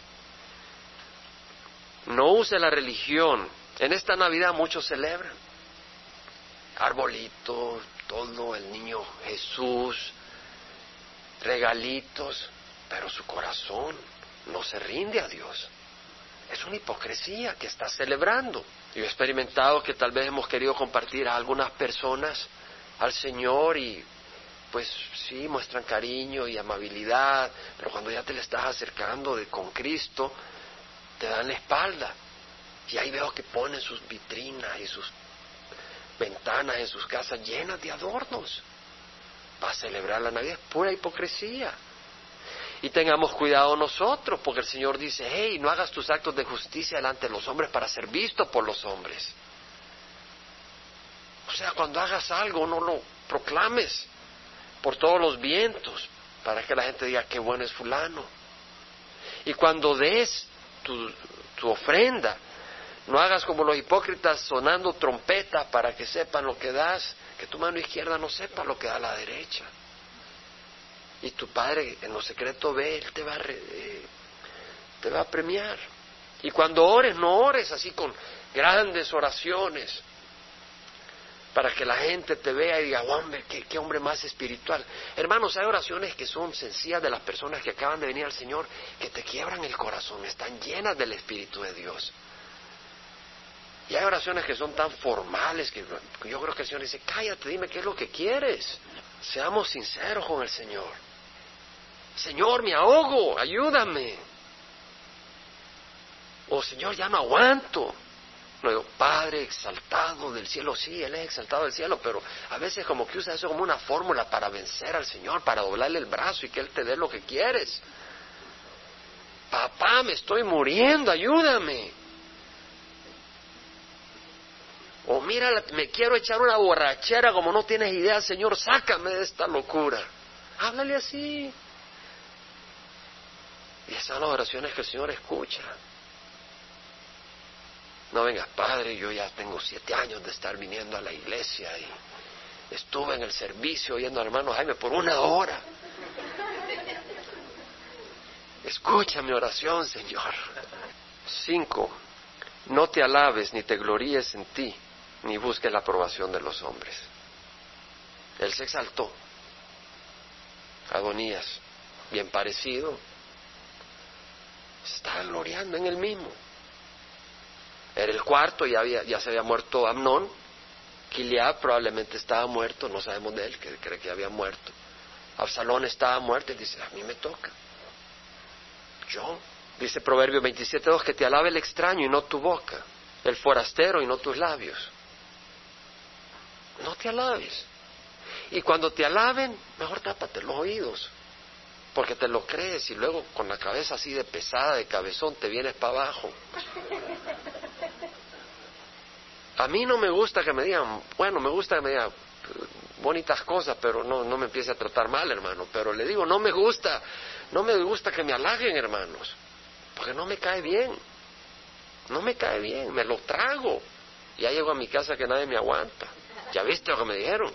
No use la religión. En esta Navidad muchos celebran. Arbolitos, todo, el niño Jesús, regalitos, pero su corazón no se rinde a Dios. Es una hipocresía que está celebrando. Yo he experimentado que tal vez hemos querido compartir a algunas personas al Señor y pues sí, muestran cariño y amabilidad, pero cuando ya te le estás acercando de, con Cristo, te dan la espalda. Y ahí veo que ponen sus vitrinas y sus ventanas en sus casas llenas de adornos para celebrar la Navidad. Es pura hipocresía. Y tengamos cuidado nosotros, porque el Señor dice, hey, no hagas tus actos de justicia delante de los hombres para ser visto por los hombres. O sea, cuando hagas algo, no lo proclames por todos los vientos, para que la gente diga qué bueno es fulano. Y cuando des tu, ofrenda, no hagas como los hipócritas sonando trompeta para que sepan lo que das, que tu mano izquierda no sepa lo que da la derecha. Y tu Padre en lo secreto ve, Él te va, a eh, te va a premiar. Y cuando ores, no ores así con grandes oraciones para que la gente te vea y diga, hombre, qué, qué, hombre más espiritual. Hermanos, hay oraciones que son sencillas de las personas que acaban de venir al Señor, que te quiebran el corazón, están llenas del Espíritu de Dios. Y hay oraciones que son tan formales que yo creo que el Señor dice, cállate, dime qué es lo que quieres. Seamos sinceros con el Señor. Señor, me ahogo, ayúdame. O Señor, ya no aguanto. Padre exaltado del cielo, sí, Él es exaltado del cielo, pero a veces como que usa eso como una fórmula para vencer al Señor, para doblarle el brazo y que Él te dé lo que quieres. Papá, me estoy muriendo, ayúdame. O mira, me quiero echar una borrachera como no tienes idea, Señor, sácame de esta locura. Háblale así. Y esas son las oraciones que el Señor escucha. No vengas, Padre, yo ya tengo siete años de estar viniendo a la iglesia y estuve en el servicio oyendo al hermano Jaime por una hora. Escucha mi oración, Señor. Cinco, no te alabes ni te gloríes en ti, ni busques la aprobación de los hombres. Él se exaltó. Agonías, bien parecido, estaba gloriando en el mismo. Era el cuarto, ya, había, ya se había muerto Amnón. Kiliab probablemente estaba muerto, no sabemos de él, que cree que había muerto. Absalón estaba muerto y dice, a mí me toca. Yo, dice Proverbio 27.2, que te alabe el extraño y no tu boca, el forastero y no tus labios. No te alabes. Y cuando te alaben, mejor tápate los oídos, porque te lo crees y luego con la cabeza así de pesada, de cabezón, te vienes para abajo. A mí no me gusta que me digan, bueno, me gusta que me digan bonitas cosas, pero no, no me empiece a tratar mal, hermano. Pero le digo, no me gusta, no me gusta que me halaguen, hermanos, porque no me cae bien. No me cae bien, me lo trago. Ya llego a mi casa que nadie me aguanta. ¿Ya viste lo que me dijeron?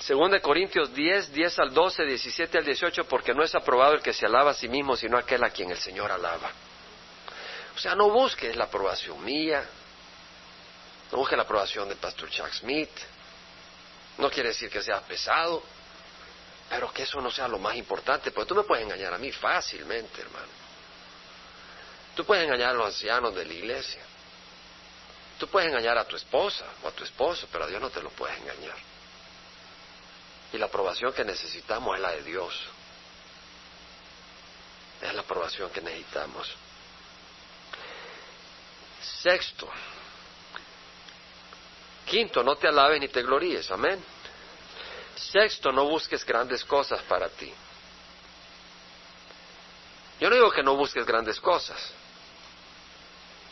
Según de Corintios 10, 10 al 12, 17 al 18, porque no es aprobado el que se alaba a sí mismo, sino aquel a quien el Señor alaba. O sea, no busques la aprobación mía, no busques la aprobación del pastor Chuck Smith. No quiere decir que sea pesado, pero que eso no sea lo más importante, porque tú me puedes engañar a mí fácilmente, hermano. Tú puedes engañar a los ancianos de la iglesia. Tú puedes engañar a tu esposa o a tu esposo, pero a Dios no te lo puedes engañar. Y la aprobación que necesitamos es la de Dios. Es la aprobación que necesitamos. Sexto. Quinto, no te alabes ni te gloríes. Amén. Sexto, no busques grandes cosas para ti. Yo no digo que no busques grandes cosas.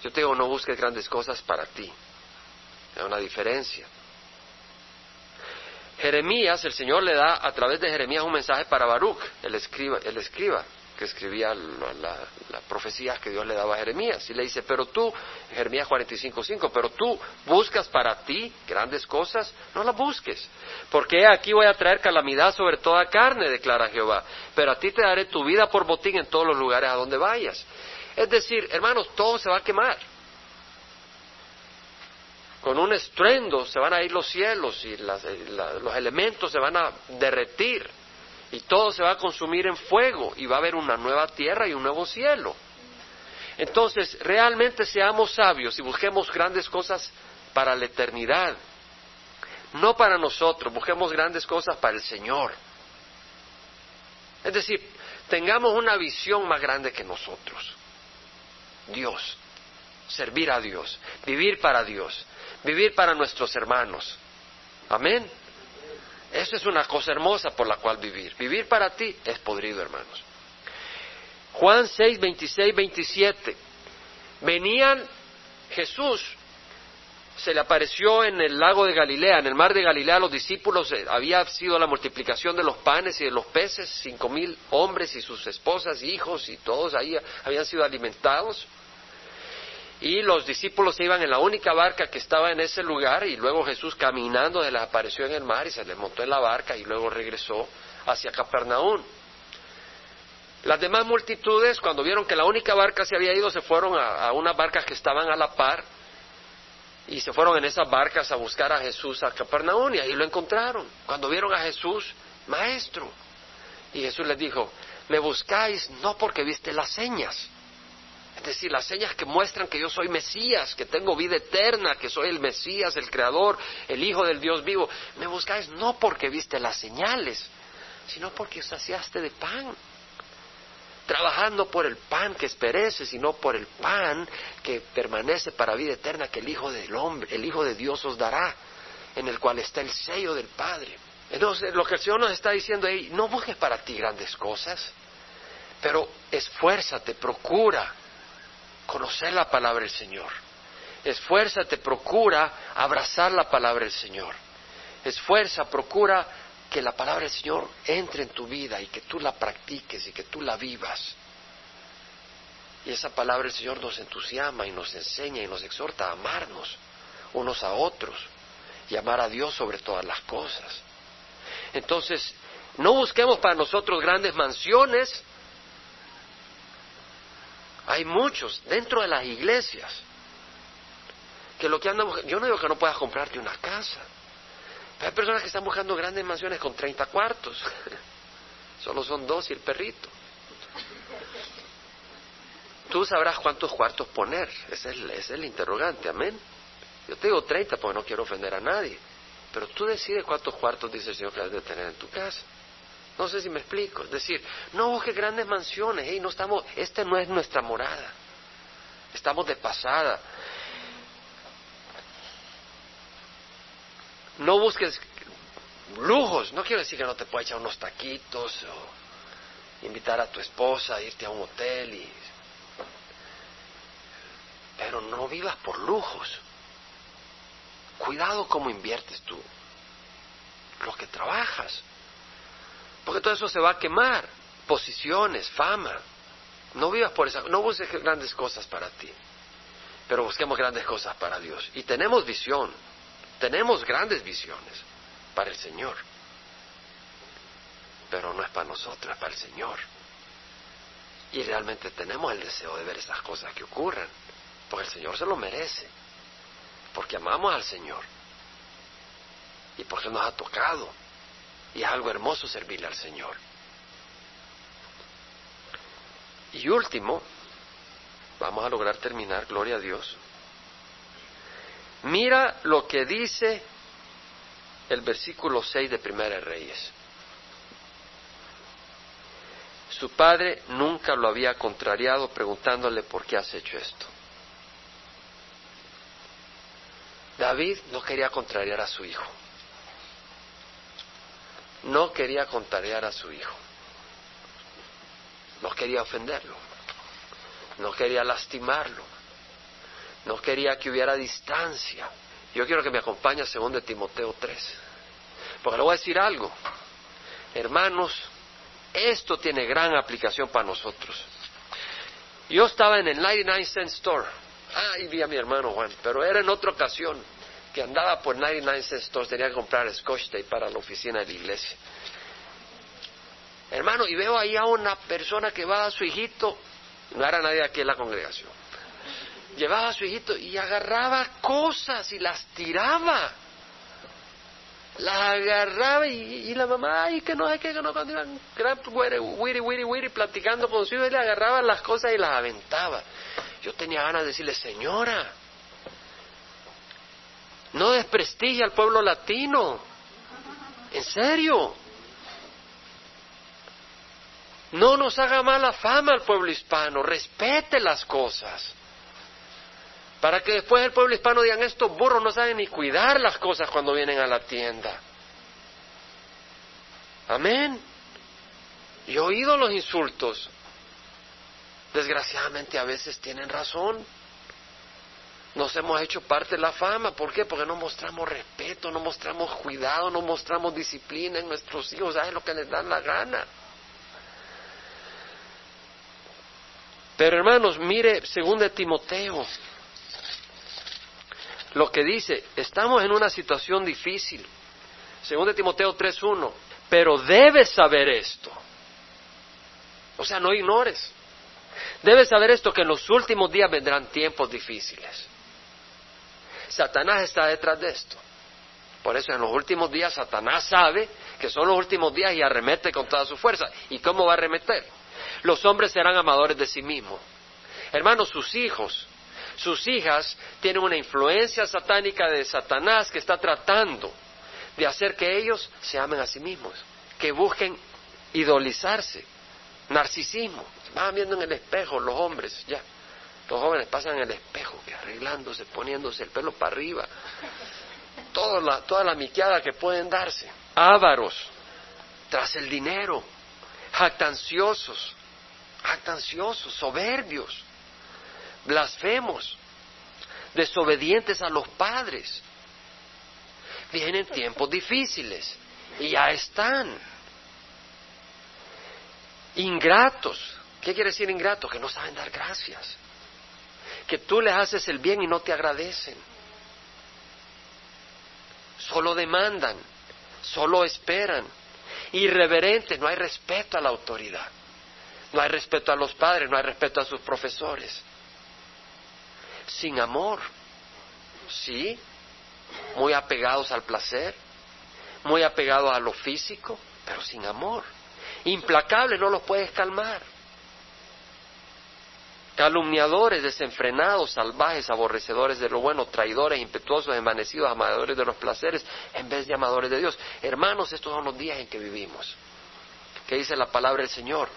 Yo te digo, no busques grandes cosas para ti. Hay una diferencia. Jeremías, el Señor le da a través de Jeremías un mensaje para Baruch, el escriba, el escriba que escribía las profecías que Dios le daba a Jeremías. Y le dice, pero tú, Jeremías 45.5, pero tú buscas para ti grandes cosas, no las busques. Porque aquí voy a traer calamidad sobre toda carne, declara Jehová. Pero a ti te daré tu vida por botín en todos los lugares a donde vayas. Es decir, hermanos, todo se va a quemar. Con un estruendo se van a ir los cielos y eh, los elementos se van a derretir y todo se va a consumir en fuego y va a haber una nueva tierra y un nuevo cielo. Entonces, realmente seamos sabios y busquemos grandes cosas para la eternidad. No para nosotros, busquemos grandes cosas para el Señor. Es decir, tengamos una visión más grande que nosotros. Dios, servir a Dios, vivir para Dios, vivir para nuestros hermanos. Amén. Eso es una cosa hermosa por la cual vivir. Vivir para ti es podrido, hermanos. Juan 6, 26, 27. Venían Jesús, se le apareció en el lago de Galilea, en el mar de Galilea, los discípulos, eh, había sido la multiplicación de los panes y de los peces, cinco mil hombres y sus esposas, hijos y todos ahí habían sido alimentados y los discípulos iban en la única barca que estaba en ese lugar y luego Jesús caminando se les apareció en el mar y se les montó en la barca y luego regresó hacia Capernaum. Las demás multitudes, cuando vieron que la única barca se había ido, se fueron a, unas barcas que estaban a la par y se fueron en esas barcas a buscar a Jesús a Capernaum y ahí lo encontraron. Cuando vieron a Jesús, maestro. Y Jesús les dijo, me buscáis no porque viste las señas, decir, las señas que muestran que yo soy Mesías, que tengo vida eterna, que soy el Mesías, el Creador, el Hijo del Dios vivo. Me buscáis no porque viste las señales, sino porque saciaste de pan. Trabajando por el pan que esperece, sino por el pan que permanece para vida eterna que el Hijo del Hombre, el Hijo de Dios os dará, en el cual está el sello del Padre. Entonces, lo que el Señor nos está diciendo ahí, no busques para ti grandes cosas, pero esfuérzate, procura conocer la palabra del Señor. Esfuérzate, procura abrazar la palabra del Señor. Esfuerza, procura que la palabra del Señor entre en tu vida y que tú la practiques y que tú la vivas. Y esa palabra del Señor nos entusiasma y nos enseña y nos exhorta a amarnos unos a otros y amar a Dios sobre todas las cosas. Entonces, no busquemos para nosotros grandes mansiones, hay muchos dentro de las iglesias que lo que andan yo no digo que no puedas comprarte una casa, hay personas que están buscando grandes mansiones con 30 cuartos, [laughs] solo son dos y el perrito. Tú sabrás cuántos cuartos poner, ese es, ese es el interrogante, amén. Yo te digo 30 porque no quiero ofender a nadie, pero tú decides cuántos cuartos dice el Señor que has de tener en tu casa. No sé si me explico. Es decir, no busque grandes mansiones. y no estamos, esta no es nuestra morada. Estamos de pasada. No busques lujos. No quiero decir que no te puedas echar unos taquitos o invitar a tu esposa a irte a un hotel. Y... Pero no vivas por lujos. Cuidado cómo inviertes tú lo que trabajas. Porque todo eso se va a quemar. Posiciones, fama. No vivas por esa, no busques grandes cosas para ti. pero busquemos grandes cosas para Dios. Y tenemos visión, tenemos grandes visiones para el Señor. Pero no es para nosotros, es para el Señor. Y realmente tenemos el deseo de ver esas cosas que ocurran, porque el Señor se lo merece, porque amamos al Señor y porque nos ha tocado. Y es algo hermoso servirle al Señor. Y último, vamos a lograr terminar, gloria a Dios. Mira lo que dice el versículo 6 de Primera Reyes. Su padre nunca lo había contrariado preguntándole por qué has hecho esto. David no quería contrariar a su hijo. No quería contrariar a su hijo. No quería ofenderlo. No quería lastimarlo. No quería que hubiera distancia. Yo quiero que me acompañe a 2 Timoteo 3. Porque le voy a decir algo. Hermanos, esto tiene gran aplicación para nosotros. Yo estaba en el 99 Cent Store. Ah, y vi a mi hermano Juan, pero era en otra ocasión que andaba por 99 Cent Store, tenía que comprar Scotch Tape para la oficina de la iglesia. Hermano, y veo ahí a una persona que va a su hijito, no era nadie aquí en la congregación, llevaba a su hijito y agarraba cosas y las tiraba. Las agarraba y, la mamá, ay, que no hay que, no, iban wiri, wiri, wiri, platicando con su hijo, y le agarraba las cosas y las aventaba. Yo tenía ganas de decirle, señora, no desprestigia al pueblo latino. En serio. No nos haga mala fama al pueblo hispano, respete las cosas. Para que después el pueblo hispano digan, estos burros no saben ni cuidar las cosas cuando vienen a la tienda. Amén. Y he oído los insultos. Desgraciadamente a veces tienen razón. Nos hemos hecho parte de la fama. ¿Por qué? Porque no mostramos respeto, no mostramos cuidado, no mostramos disciplina en nuestros hijos. ¿Saben lo que les dan la gana? Pero hermanos, mire, según de Timoteo, lo que dice, estamos en una situación difícil. Según de Timoteo 3.1, pero debes saber esto. O sea, no ignores. Debes saber esto, que en los últimos días vendrán tiempos difíciles. Satanás está detrás de esto. Por eso en los últimos días Satanás sabe que son los últimos días y arremete con toda su fuerza. ¿Y cómo va a arremeter? Los hombres serán amadores de sí mismos. Hermanos, sus hijos, sus hijas tienen una influencia satánica de Satanás que está tratando de hacer que ellos se amen a sí mismos, que busquen idolizarse, narcisismo. Van viendo en el espejo los hombres, ya. Los jóvenes pasan el espejo, que arreglándose, poniéndose el pelo para arriba. Toda la, toda la miqueada que pueden darse. Ávaros, tras el dinero, jactanciosos, jactanciosos, soberbios, blasfemos, desobedientes a los padres. Vienen tiempos difíciles y ya están. Ingratos. ¿Qué quiere decir ingrato? Que no saben dar gracias que tú les haces el bien y no te agradecen. Solo demandan, solo esperan. Irreverentes, no hay respeto a la autoridad. No hay respeto a los padres, no hay respeto a sus profesores. Sin amor, sí, muy apegados al placer, muy apegados a lo físico, pero sin amor. Implacable, no los puedes calmar calumniadores, desenfrenados, salvajes, aborrecedores de lo bueno, traidores, impetuosos, envanecidos, amadores de los placeres, en vez de amadores de Dios. Hermanos, estos son los días en que vivimos. ¿Qué dice la palabra del Señor?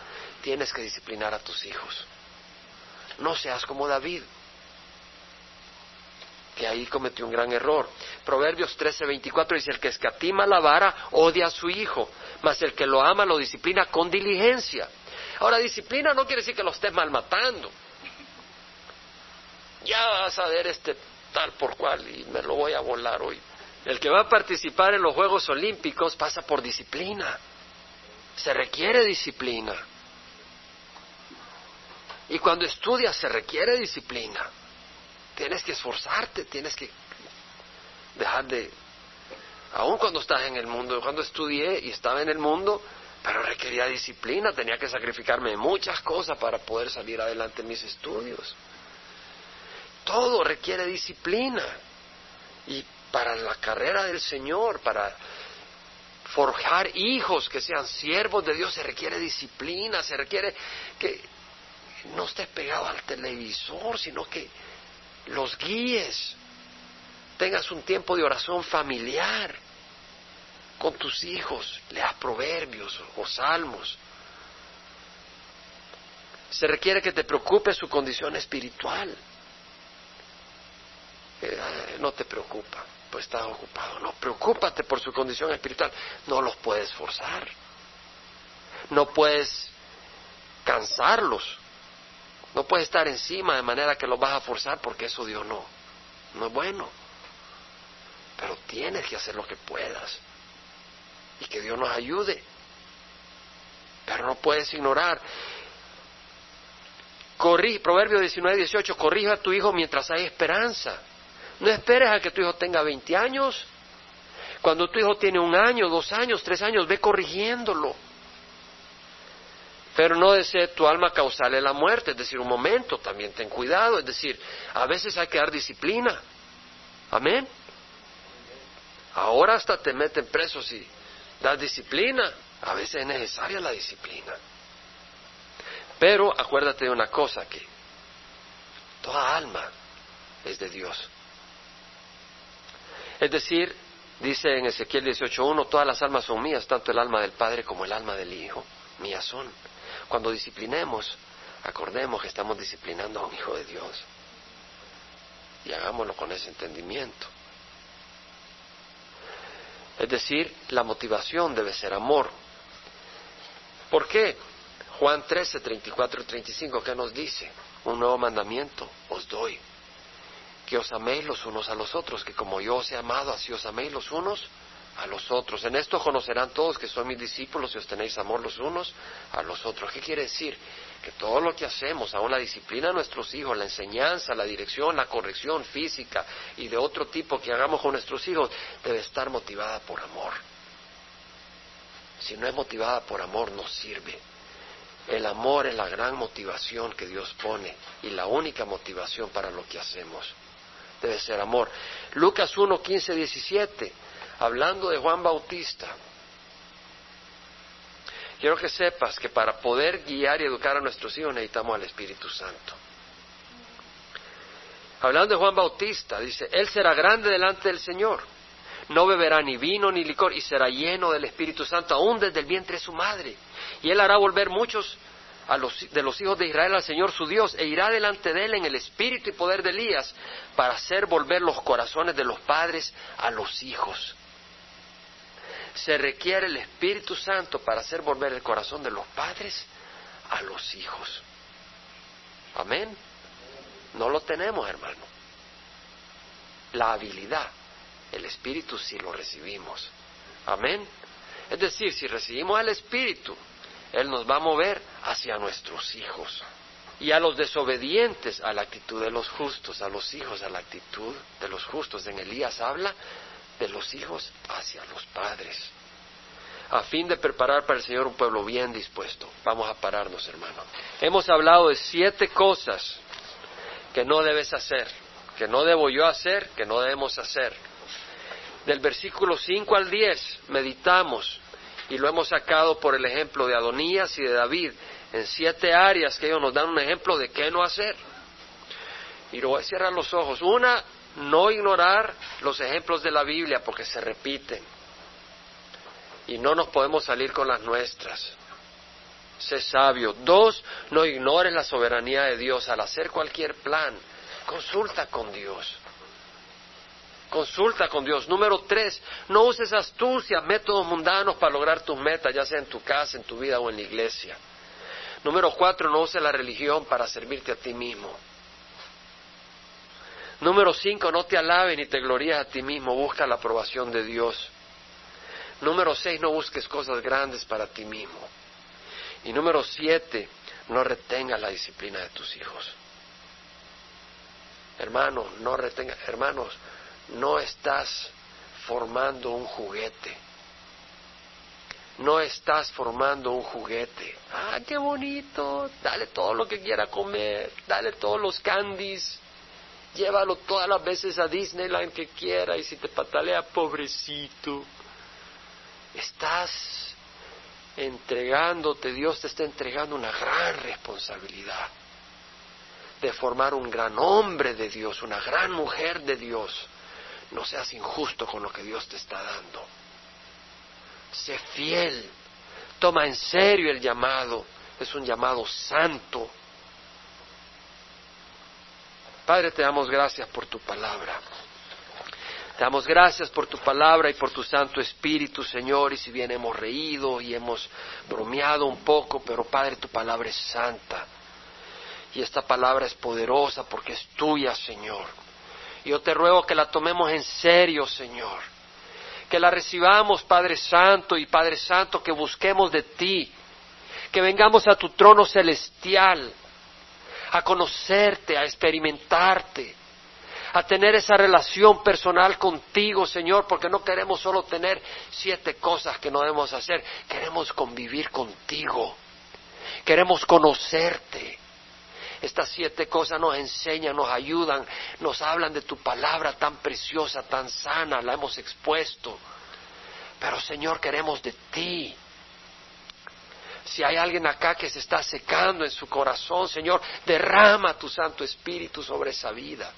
Tienes que disciplinar a tus hijos. No seas como David, que ahí cometió un gran error. Proverbios 13:24 dice, el que escatima la vara odia a su hijo, mas el que lo ama lo disciplina con diligencia. Ahora, disciplina no quiere decir que lo estés malmatando ya vas a ver este tal por cual y me lo voy a volar hoy. El que va a participar en los Juegos Olímpicos pasa por disciplina. Se requiere disciplina. Y cuando estudia se requiere disciplina. tienes que esforzarte, tienes que dejar de... Aún cuando estás en el mundo, cuando estudié y estaba en el mundo, pero requería disciplina, tenía que sacrificarme muchas cosas para poder salir adelante en mis estudios. Todo requiere disciplina. Y para la carrera del Señor, para forjar hijos que sean siervos de Dios, se requiere disciplina, se requiere que no estés pegado al televisor, sino que los guíes, tengas un tiempo de oración familiar con tus hijos, leas proverbios o salmos. Se requiere que te preocupes su condición espiritual. Eh, no te preocupa, pues estás ocupado. No, preocúpate por su condición espiritual. No los puedes forzar. No puedes cansarlos. No puedes estar encima de manera que los vas a forzar porque eso Dios no. No es bueno. Pero tienes que hacer lo que puedas. Y que Dios nos ayude. Pero no puedes ignorar. Corrí, Proverbio 19, 18, corrija a tu hijo mientras hay esperanza. No esperes a que tu hijo tenga 20 años. Cuando tu hijo tiene un año, dos años, tres años, ve corrigiéndolo. Pero no desee tu alma causarle la muerte, es decir, un momento, también ten cuidado, es decir, a veces hay que dar disciplina. Amén. Ahora hasta te meten presos y das disciplina. A veces es necesaria la disciplina. Pero acuérdate de una cosa, que toda alma es de Dios. Es decir, dice en Ezequiel 18.1, todas las almas son mías, tanto el alma del Padre como el alma del Hijo, mías son. Cuando disciplinemos, acordemos que estamos disciplinando a un Hijo de Dios. Y hagámoslo con ese entendimiento. Es decir, la motivación debe ser amor. ¿Por qué? Juan 13, 34 y 35, ¿qué nos dice? Un nuevo mandamiento os doy, que os améis los unos a los otros, que como yo os he amado, así os améis los unos a los otros. En esto conocerán todos que son mis discípulos y os tenéis amor los unos a los otros. ¿Qué quiere decir? Que todo lo que hacemos, aún la disciplina de nuestros hijos, la enseñanza, la dirección, la corrección física y de otro tipo que hagamos con nuestros hijos, debe estar motivada por amor. Si no es motivada por amor, no sirve. El amor es la gran motivación que Dios pone y la única motivación para lo que hacemos debe ser amor. Lucas 1, 15, 17, hablando de Juan Bautista. Quiero que sepas que para poder guiar y educar a nuestros hijos necesitamos al Espíritu Santo. Hablando de Juan Bautista, dice, Él será grande delante del Señor, no beberá ni vino ni licor y será lleno del Espíritu Santo aún desde el vientre de su madre. Y Él hará volver muchos de los hijos de Israel al Señor su Dios e irá delante de él en el espíritu y poder de Elías para hacer volver los corazones de los padres a los hijos. Se requiere el Espíritu Santo para hacer volver el corazón de los padres a los hijos. Amén. No lo tenemos, hermano. La habilidad, el Espíritu sí lo recibimos. Amén. Es decir, si recibimos el Espíritu, él nos va a mover hacia nuestros hijos. Y a los desobedientes, a la actitud de los justos, a los hijos, a la actitud de los justos. En Elías habla de los hijos hacia los padres. A fin de preparar para el Señor un pueblo bien dispuesto. Vamos a pararnos, hermano. Hemos hablado de siete cosas que no debes hacer, que no debo yo hacer, que no debemos hacer. Del versículo 5 al 10 meditamos y lo hemos sacado por el ejemplo de Adonías y de David en siete áreas que ellos nos dan un ejemplo de qué no hacer. Y lo voy a cerrar los ojos. Una, no ignorar los ejemplos de la Biblia porque se repiten. Y no nos podemos salir con las nuestras. Sé sabio. Dos, no ignores la soberanía de Dios al hacer cualquier plan. Consulta con Dios. Consulta con Dios. Número tres, no uses astucia, métodos mundanos para lograr tus metas, ya sea en tu casa, en tu vida o en la iglesia. Número cuatro, no uses la religión para servirte a ti mismo. Número cinco, no te alabes ni te glorías a ti mismo, busca la aprobación de Dios. Número seis, no busques cosas grandes para ti mismo. Y número siete, no retengas la disciplina de tus hijos. Hermano, no retenga, hermanos, no estás formando un juguete. No estás formando un juguete. Ah, qué bonito. Dale todo lo que quiera comer. Dale todos los candies. Llévalo todas las veces a Disneyland que quiera y si te patalea, pobrecito. Estás entregándote, Dios te está entregando una gran responsabilidad de formar un gran hombre de Dios, una gran mujer de Dios. No seas injusto con lo que Dios te está dando. Sé fiel. Toma en serio el llamado. Es un llamado santo. Padre, te damos gracias por tu palabra. Te damos gracias por tu palabra y por tu Santo Espíritu, Señor, y si bien hemos reído y hemos bromeado un poco, pero Padre, tu palabra es santa. Y esta palabra es poderosa porque es tuya, Señor. Yo te ruego que la tomemos en serio, Señor. Que la recibamos, Padre Santo, y Padre Santo, que busquemos de ti. Que vengamos a tu trono celestial, a conocerte, a experimentarte, a tener esa relación personal contigo, Señor, porque no queremos solo tener siete cosas que no debemos hacer, queremos convivir contigo, queremos conocerte. Estas siete cosas nos enseñan, nos ayudan, nos hablan de tu palabra tan preciosa, tan sana, la hemos expuesto. Pero Señor, queremos de ti. Si hay alguien acá que se está secando en su corazón, Señor, derrama tu Santo Espíritu sobre esa vida.